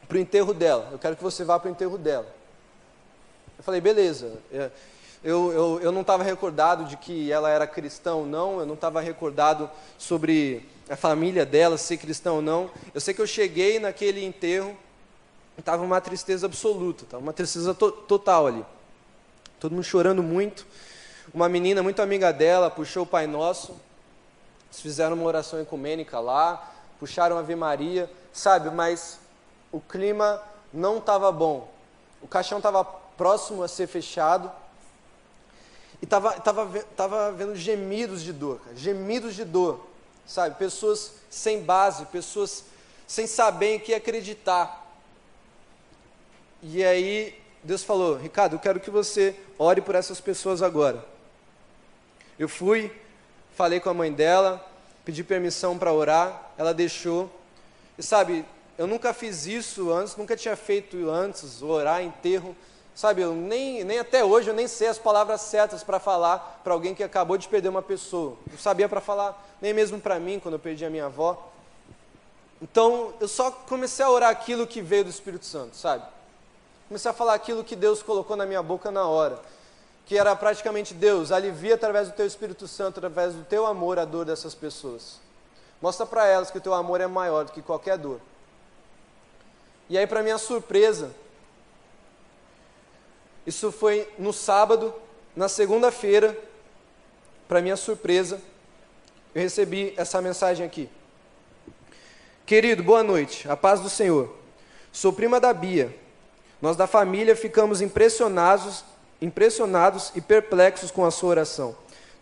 para o enterro dela. Eu quero que você vá para o enterro dela. Eu falei, beleza. É, eu, eu, eu não estava recordado de que ela era cristã ou não, eu não estava recordado sobre a família dela ser cristã ou não. Eu sei que eu cheguei naquele enterro estava uma tristeza absoluta, estava uma tristeza to total ali. Todo mundo chorando muito. Uma menina muito amiga dela puxou o Pai Nosso, fizeram uma oração ecumênica lá, puxaram a Ave Maria, sabe, mas o clima não estava bom. O caixão estava próximo a ser fechado e estava tava, tava vendo gemidos de dor, cara, gemidos de dor, sabe? Pessoas sem base, pessoas sem saber em que acreditar. E aí Deus falou: Ricardo, eu quero que você ore por essas pessoas agora. Eu fui, falei com a mãe dela, pedi permissão para orar, ela deixou. E sabe, eu nunca fiz isso antes, nunca tinha feito antes, orar enterro. Sabe, eu nem, nem até hoje eu nem sei as palavras certas para falar para alguém que acabou de perder uma pessoa. Não sabia para falar nem mesmo para mim quando eu perdi a minha avó. Então, eu só comecei a orar aquilo que veio do Espírito Santo, sabe? Comecei a falar aquilo que Deus colocou na minha boca na hora. Que era praticamente Deus, alivia através do teu Espírito Santo, através do teu amor, a dor dessas pessoas. Mostra para elas que o teu amor é maior do que qualquer dor. E aí, para minha surpresa, isso foi no sábado, na segunda-feira, para minha surpresa, eu recebi essa mensagem aqui. Querido, boa noite, a paz do Senhor. Sou prima da Bia. Nós da família ficamos impressionados, impressionados e perplexos com a sua oração.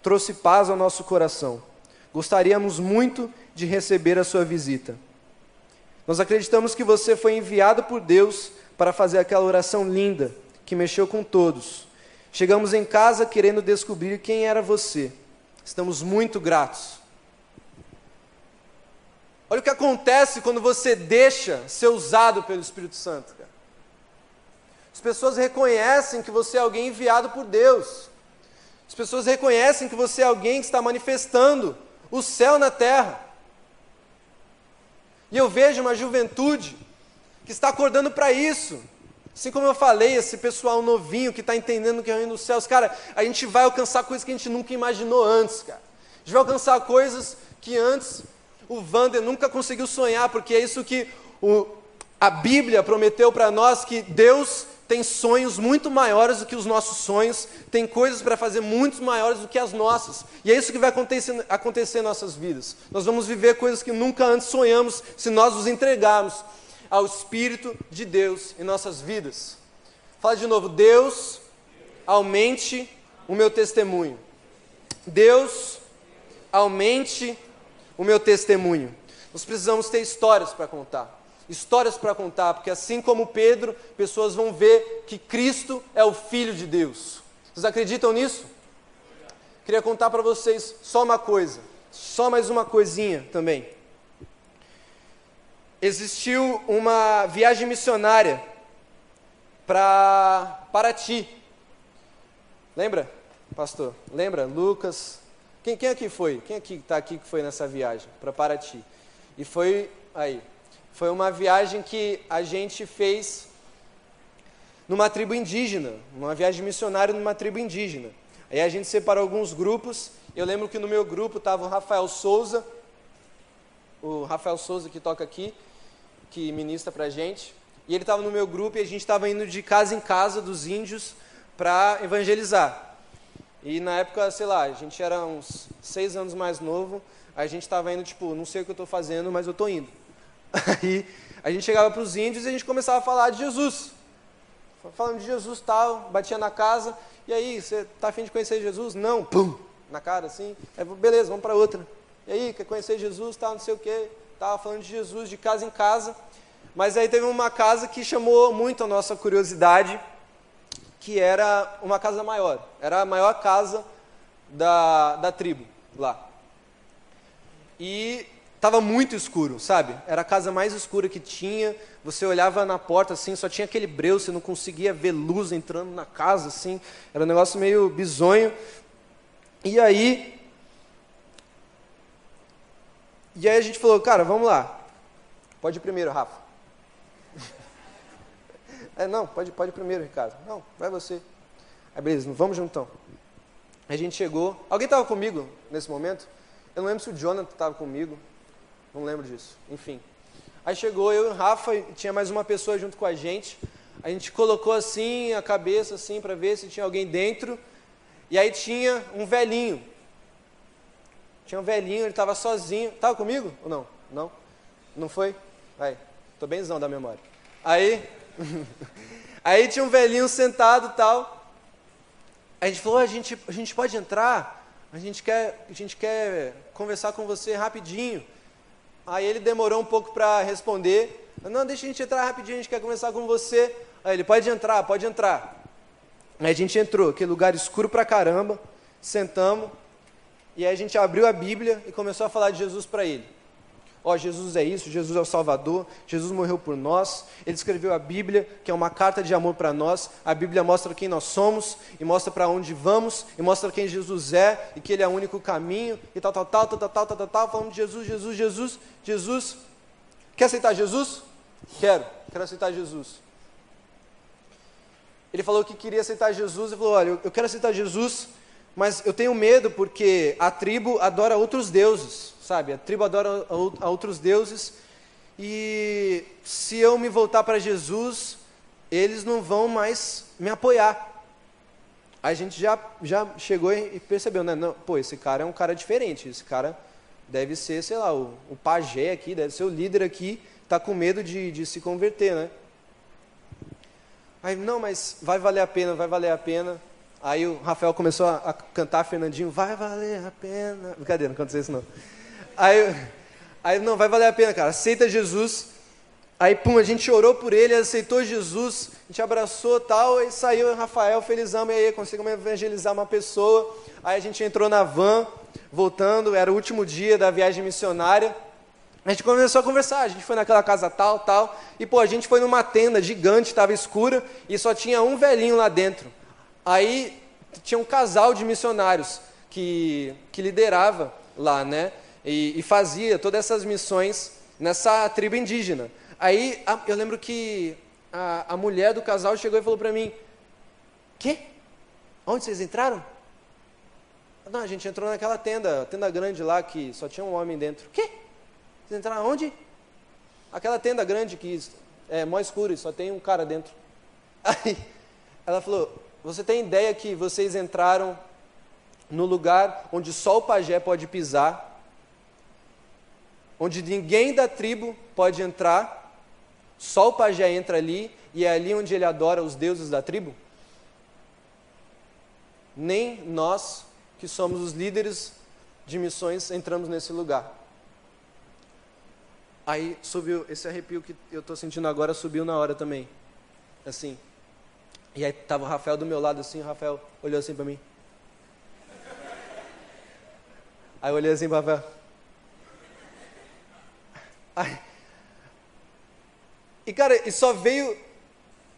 Trouxe paz ao nosso coração. Gostaríamos muito de receber a sua visita. Nós acreditamos que você foi enviado por Deus para fazer aquela oração linda que mexeu com todos. Chegamos em casa querendo descobrir quem era você. Estamos muito gratos. Olha o que acontece quando você deixa ser usado pelo Espírito Santo. Cara. As pessoas reconhecem que você é alguém enviado por Deus. As pessoas reconhecem que você é alguém que está manifestando o céu na terra. E eu vejo uma juventude que está acordando para isso. Assim como eu falei, esse pessoal novinho que está entendendo que é o reino dos céus, cara, a gente vai alcançar coisas que a gente nunca imaginou antes, cara. A gente vai alcançar coisas que antes o Vander nunca conseguiu sonhar, porque é isso que o, a Bíblia prometeu para nós, que Deus tem sonhos muito maiores do que os nossos sonhos, tem coisas para fazer muito maiores do que as nossas. E é isso que vai acontecer, acontecer em nossas vidas. Nós vamos viver coisas que nunca antes sonhamos se nós nos entregarmos ao Espírito de Deus em nossas vidas. Fala de novo, Deus, aumente o meu testemunho. Deus, aumente o meu testemunho. Nós precisamos ter histórias para contar. Histórias para contar, porque assim como Pedro, pessoas vão ver que Cristo é o Filho de Deus. Vocês acreditam nisso? Queria contar para vocês só uma coisa, só mais uma coisinha também existiu uma viagem missionária para Paraty. Lembra, pastor? Lembra? Lucas. Quem, quem aqui foi? Quem aqui está aqui que foi nessa viagem para Paraty? E foi aí. Foi uma viagem que a gente fez numa tribo indígena, uma viagem missionária numa tribo indígena. Aí a gente separou alguns grupos. Eu lembro que no meu grupo estava o Rafael Souza, o Rafael Souza que toca aqui, que ministra para gente. E ele estava no meu grupo e a gente estava indo de casa em casa dos índios para evangelizar. E na época, sei lá, a gente era uns seis anos mais novo, a gente estava indo, tipo, não sei o que eu estou fazendo, mas eu estou indo. *laughs* Aí a gente chegava para os índios e a gente começava a falar de Jesus. Falando de Jesus tal, batia na casa, e aí, você está afim de conhecer Jesus? Não, pum, na cara assim. Aí, beleza, vamos para outra. E aí, quer conhecer Jesus, tal, não sei o quê estava falando de Jesus de casa em casa, mas aí teve uma casa que chamou muito a nossa curiosidade, que era uma casa maior, era a maior casa da, da tribo lá. E estava muito escuro, sabe? Era a casa mais escura que tinha. Você olhava na porta assim, só tinha aquele breu, você não conseguia ver luz entrando na casa assim. Era um negócio meio bizonho. E aí e aí a gente falou, cara, vamos lá. Pode ir primeiro, Rafa. *laughs* é, não, pode, pode ir primeiro, Ricardo. Não, vai você. Aí beleza, vamos juntão. A gente chegou. Alguém estava comigo nesse momento? Eu não lembro se o Jonathan estava comigo. Não lembro disso. Enfim. Aí chegou eu e o Rafa, e tinha mais uma pessoa junto com a gente. A gente colocou assim a cabeça assim para ver se tinha alguém dentro. E aí tinha um velhinho tinha um velhinho, ele estava sozinho. Estava comigo ou não? Não? Não foi? Aí, tô benzão da memória. Aí, *laughs* aí tinha um velhinho sentado tal. A gente falou, a gente, a gente pode entrar? A gente, quer, a gente quer conversar com você rapidinho. Aí ele demorou um pouco para responder. Não, deixa a gente entrar rapidinho, a gente quer conversar com você. Aí ele, pode entrar, pode entrar. Aí a gente entrou, aquele lugar escuro pra caramba, sentamos. E aí a gente abriu a Bíblia e começou a falar de Jesus para ele. Ó, oh, Jesus é isso, Jesus é o Salvador, Jesus morreu por nós, ele escreveu a Bíblia, que é uma carta de amor para nós. A Bíblia mostra quem nós somos, e mostra para onde vamos, e mostra quem Jesus é, e que ele é o único caminho, e tal, tal, tal, tal, tal, tal, tal, tal, tal falando de Jesus, Jesus, Jesus, Jesus. Quer aceitar Jesus? Quero, quero aceitar Jesus. Ele falou que queria aceitar Jesus e falou: Olha, eu quero aceitar Jesus, mas eu tenho medo porque a tribo adora outros deuses, sabe? A tribo adora a outros deuses e se eu me voltar para Jesus, eles não vão mais me apoiar. A gente já, já chegou e percebeu, né? Não, pô, esse cara é um cara diferente, esse cara deve ser, sei lá, o, o pajé aqui, deve ser o líder aqui, está com medo de, de se converter, né? Aí, não, mas vai valer a pena, vai valer a pena. Aí o Rafael começou a, a cantar Fernandinho, vai valer a pena. Brincadeira, não aconteceu isso não. Aí, aí, não, vai valer a pena, cara, aceita Jesus. Aí, pum, a gente orou por ele, aceitou Jesus, a gente abraçou tal, e saiu Rafael felizão, e aí conseguimos evangelizar uma pessoa. Aí a gente entrou na van, voltando, era o último dia da viagem missionária. A gente começou a conversar, a gente foi naquela casa tal, tal, e pô, a gente foi numa tenda gigante, estava escura, e só tinha um velhinho lá dentro. Aí tinha um casal de missionários que, que liderava lá, né? E, e fazia todas essas missões nessa tribo indígena. Aí a, eu lembro que a, a mulher do casal chegou e falou para mim: Quê? Onde vocês entraram? Não, a gente entrou naquela tenda, tenda grande lá que só tinha um homem dentro. Quê? Vocês entraram onde? Aquela tenda grande que é mó escuro e só tem um cara dentro. *laughs* Aí ela falou: Você tem ideia que vocês entraram no lugar onde só o pajé pode pisar, onde ninguém da tribo pode entrar, só o pajé entra ali e é ali onde ele adora os deuses da tribo? Nem nós que somos os líderes de missões, entramos nesse lugar. Aí subiu, esse arrepio que eu estou sentindo agora subiu na hora também. Assim. E aí estava o Rafael do meu lado assim, o Rafael olhou assim para mim. Aí eu olhei assim para o Rafael. E cara, e só veio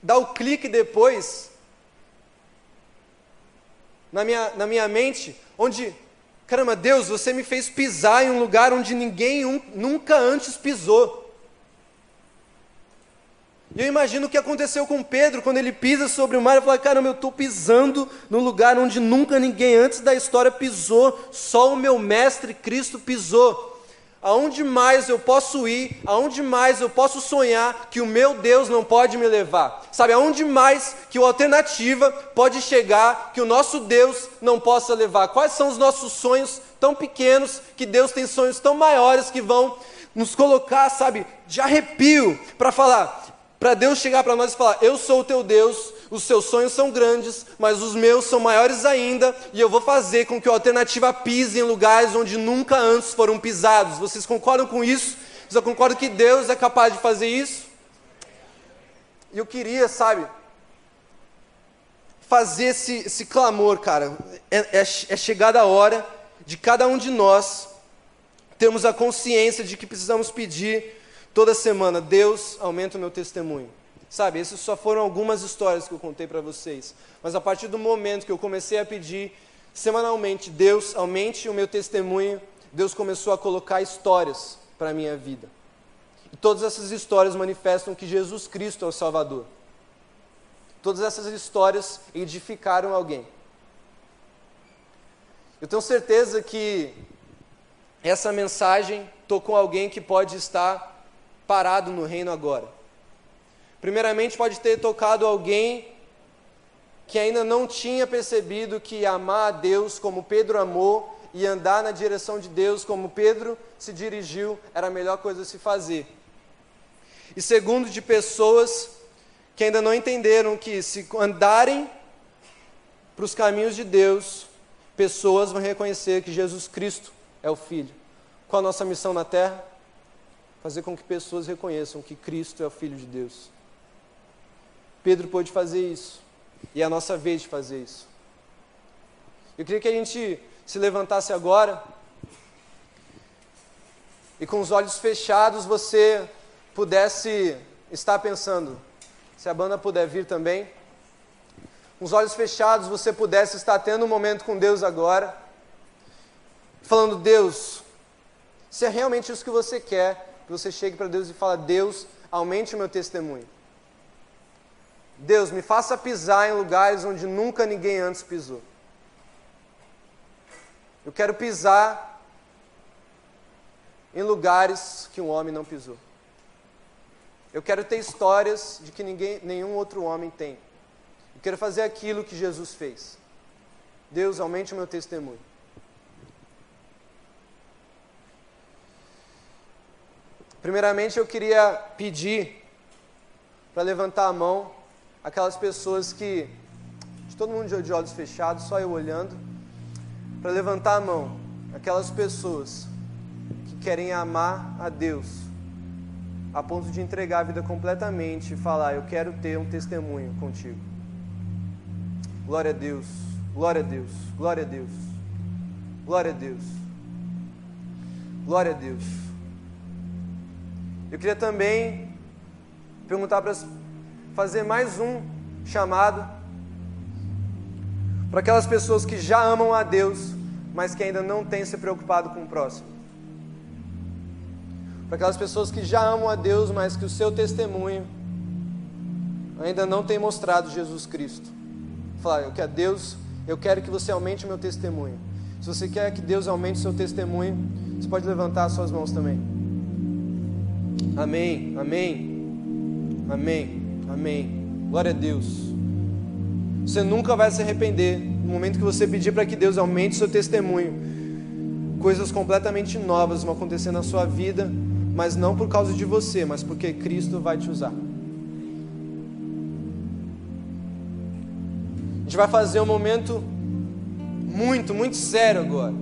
dar o clique depois na minha, na minha mente, onde, caramba, Deus, você me fez pisar em um lugar onde ninguém um, nunca antes pisou. E eu imagino o que aconteceu com Pedro quando ele pisa sobre o mar e fala: caramba, eu estou pisando no lugar onde nunca ninguém antes da história pisou, só o meu mestre Cristo pisou. Aonde mais eu posso ir, aonde mais eu posso sonhar que o meu Deus não pode me levar? Sabe, aonde mais que a alternativa pode chegar que o nosso Deus não possa levar? Quais são os nossos sonhos tão pequenos que Deus tem sonhos tão maiores que vão nos colocar, sabe, de arrepio para falar, para Deus chegar para nós e falar: Eu sou o teu Deus, os seus sonhos são grandes, mas os meus são maiores ainda, e eu vou fazer com que a alternativa pise em lugares onde nunca antes foram pisados. Vocês concordam com isso? Vocês concordam que Deus é capaz de fazer isso? E eu queria, sabe, fazer esse, esse clamor, cara. É, é, é chegada a hora de cada um de nós termos a consciência de que precisamos pedir toda semana, Deus aumenta o meu testemunho. Sabe, essas só foram algumas histórias que eu contei para vocês. Mas a partir do momento que eu comecei a pedir semanalmente, Deus aumente o meu testemunho, Deus começou a colocar histórias para a minha vida. E todas essas histórias manifestam que Jesus Cristo é o Salvador. Todas essas histórias edificaram alguém. Eu tenho certeza que essa mensagem tocou alguém que pode estar parado no reino agora. Primeiramente, pode ter tocado alguém que ainda não tinha percebido que amar a Deus como Pedro amou e andar na direção de Deus como Pedro se dirigiu era a melhor coisa a se fazer. E segundo, de pessoas que ainda não entenderam que se andarem para os caminhos de Deus, pessoas vão reconhecer que Jesus Cristo é o Filho. Qual a nossa missão na terra? Fazer com que pessoas reconheçam que Cristo é o Filho de Deus. Pedro pôde fazer isso, e é a nossa vez de fazer isso. Eu queria que a gente se levantasse agora e com os olhos fechados você pudesse estar pensando, se a banda puder vir também, com os olhos fechados você pudesse estar tendo um momento com Deus agora, falando: Deus, se é realmente isso que você quer, que você chegue para Deus e fala: Deus, aumente o meu testemunho. Deus, me faça pisar em lugares onde nunca ninguém antes pisou. Eu quero pisar em lugares que um homem não pisou. Eu quero ter histórias de que ninguém, nenhum outro homem tem. Eu quero fazer aquilo que Jesus fez. Deus, aumente o meu testemunho. Primeiramente, eu queria pedir para levantar a mão aquelas pessoas que, de todo mundo de olhos fechados, só eu olhando, para levantar a mão aquelas pessoas que querem amar a Deus a ponto de entregar a vida completamente e falar: Eu quero ter um testemunho contigo. Glória a Deus, glória a Deus, glória a Deus, glória a Deus, glória a Deus. Eu queria também perguntar para fazer mais um chamado para aquelas pessoas que já amam a Deus, mas que ainda não têm se preocupado com o próximo. Para aquelas pessoas que já amam a Deus, mas que o seu testemunho ainda não tem mostrado Jesus Cristo falar, eu quero Deus, eu quero que você aumente o meu testemunho. Se você quer que Deus aumente o seu testemunho, você pode levantar as suas mãos também. Amém, amém, amém, amém. Glória a Deus. Você nunca vai se arrepender no momento que você pedir para que Deus aumente seu testemunho. Coisas completamente novas vão acontecer na sua vida, mas não por causa de você, mas porque Cristo vai te usar. A gente vai fazer um momento muito, muito sério agora.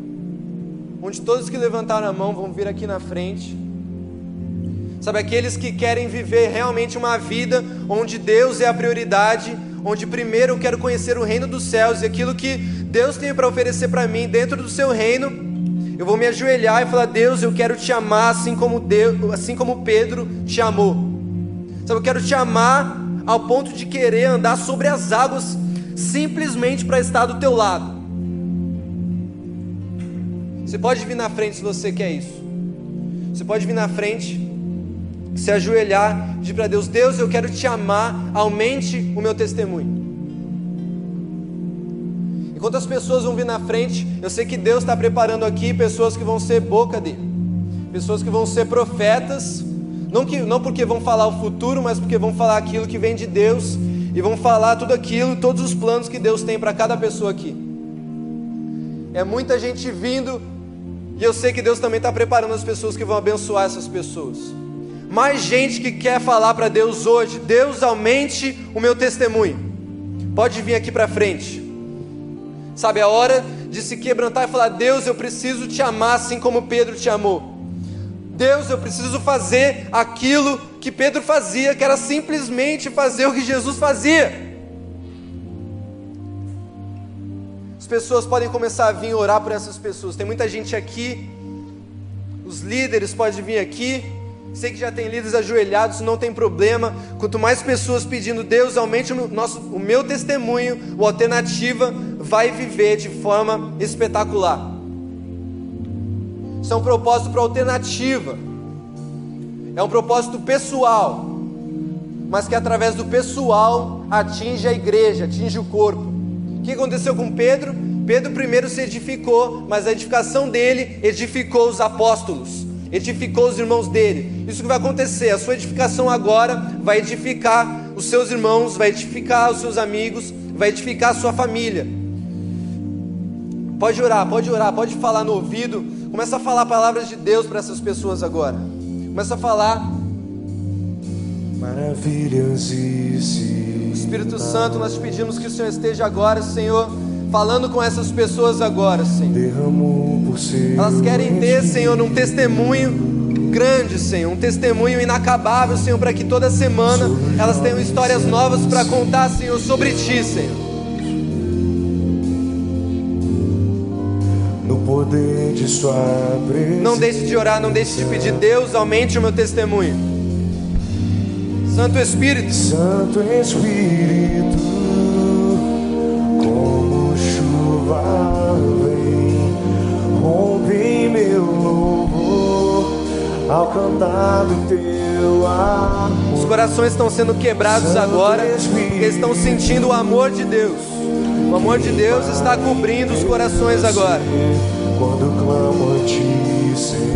Onde todos que levantaram a mão vão vir aqui na frente. Sabe, aqueles que querem viver realmente uma vida onde Deus é a prioridade, onde primeiro eu quero conhecer o reino dos céus e aquilo que Deus tem para oferecer para mim dentro do seu reino. Eu vou me ajoelhar e falar: Deus, eu quero te amar assim como Deus, assim como Pedro te amou. Sabe, eu quero te amar ao ponto de querer andar sobre as águas simplesmente para estar do teu lado. Você pode vir na frente se você quer isso. Você pode vir na frente, se ajoelhar, dizer para Deus: Deus, eu quero te amar, aumente o meu testemunho. Enquanto as pessoas vão vir na frente, eu sei que Deus está preparando aqui pessoas que vão ser boca dele, pessoas que vão ser profetas, não, que, não porque vão falar o futuro, mas porque vão falar aquilo que vem de Deus e vão falar tudo aquilo, todos os planos que Deus tem para cada pessoa aqui. É muita gente vindo e eu sei que Deus também está preparando as pessoas que vão abençoar essas pessoas. Mais gente que quer falar para Deus hoje: Deus aumente o meu testemunho. Pode vir aqui para frente. Sabe, a hora de se quebrantar e falar: Deus, eu preciso te amar assim como Pedro te amou. Deus, eu preciso fazer aquilo que Pedro fazia, que era simplesmente fazer o que Jesus fazia. As pessoas podem começar a vir orar por essas pessoas. Tem muita gente aqui, os líderes podem vir aqui. Sei que já tem líderes ajoelhados, não tem problema. Quanto mais pessoas pedindo, Deus, aumente o, nosso, o meu testemunho, o Alternativa vai viver de forma espetacular. Isso é um propósito para alternativa. É um propósito pessoal, mas que através do pessoal atinge a igreja, atinge o corpo. O que aconteceu com Pedro? Pedro primeiro se edificou, mas a edificação dele edificou os apóstolos, edificou os irmãos dele. Isso que vai acontecer, a sua edificação agora vai edificar os seus irmãos, vai edificar os seus amigos, vai edificar a sua família. Pode orar, pode orar, pode falar no ouvido Começa a falar palavras de Deus para essas pessoas agora. Começa a falar. Maravilhas e Espírito Santo, nós te pedimos que o Senhor esteja agora, Senhor, falando com essas pessoas agora, Senhor. Elas querem ter, Senhor, um testemunho grande, Senhor, um testemunho inacabável, Senhor, para que toda semana elas tenham histórias novas para contar, Senhor, sobre Ti, Senhor. poder de sua presença. Não deixe de orar, não deixe de pedir. Deus, aumente o meu testemunho. Santo Espírito. Santo Espírito, ao cantar do teu amor. Os corações estão sendo quebrados Santo agora, Espírito, porque estão sentindo o amor de Deus. O amor de Deus está cobrindo os corações agora quando clamo a ti, Senhor.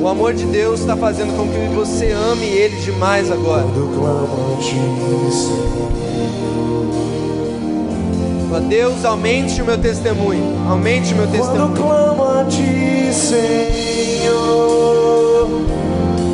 O amor de Deus está fazendo com que você ame Ele demais agora. Quando clamo a ti, Senhor. Deus, aumente o meu testemunho. Aumente o meu testemunho. Quando clamo a ti, Senhor. Senhor.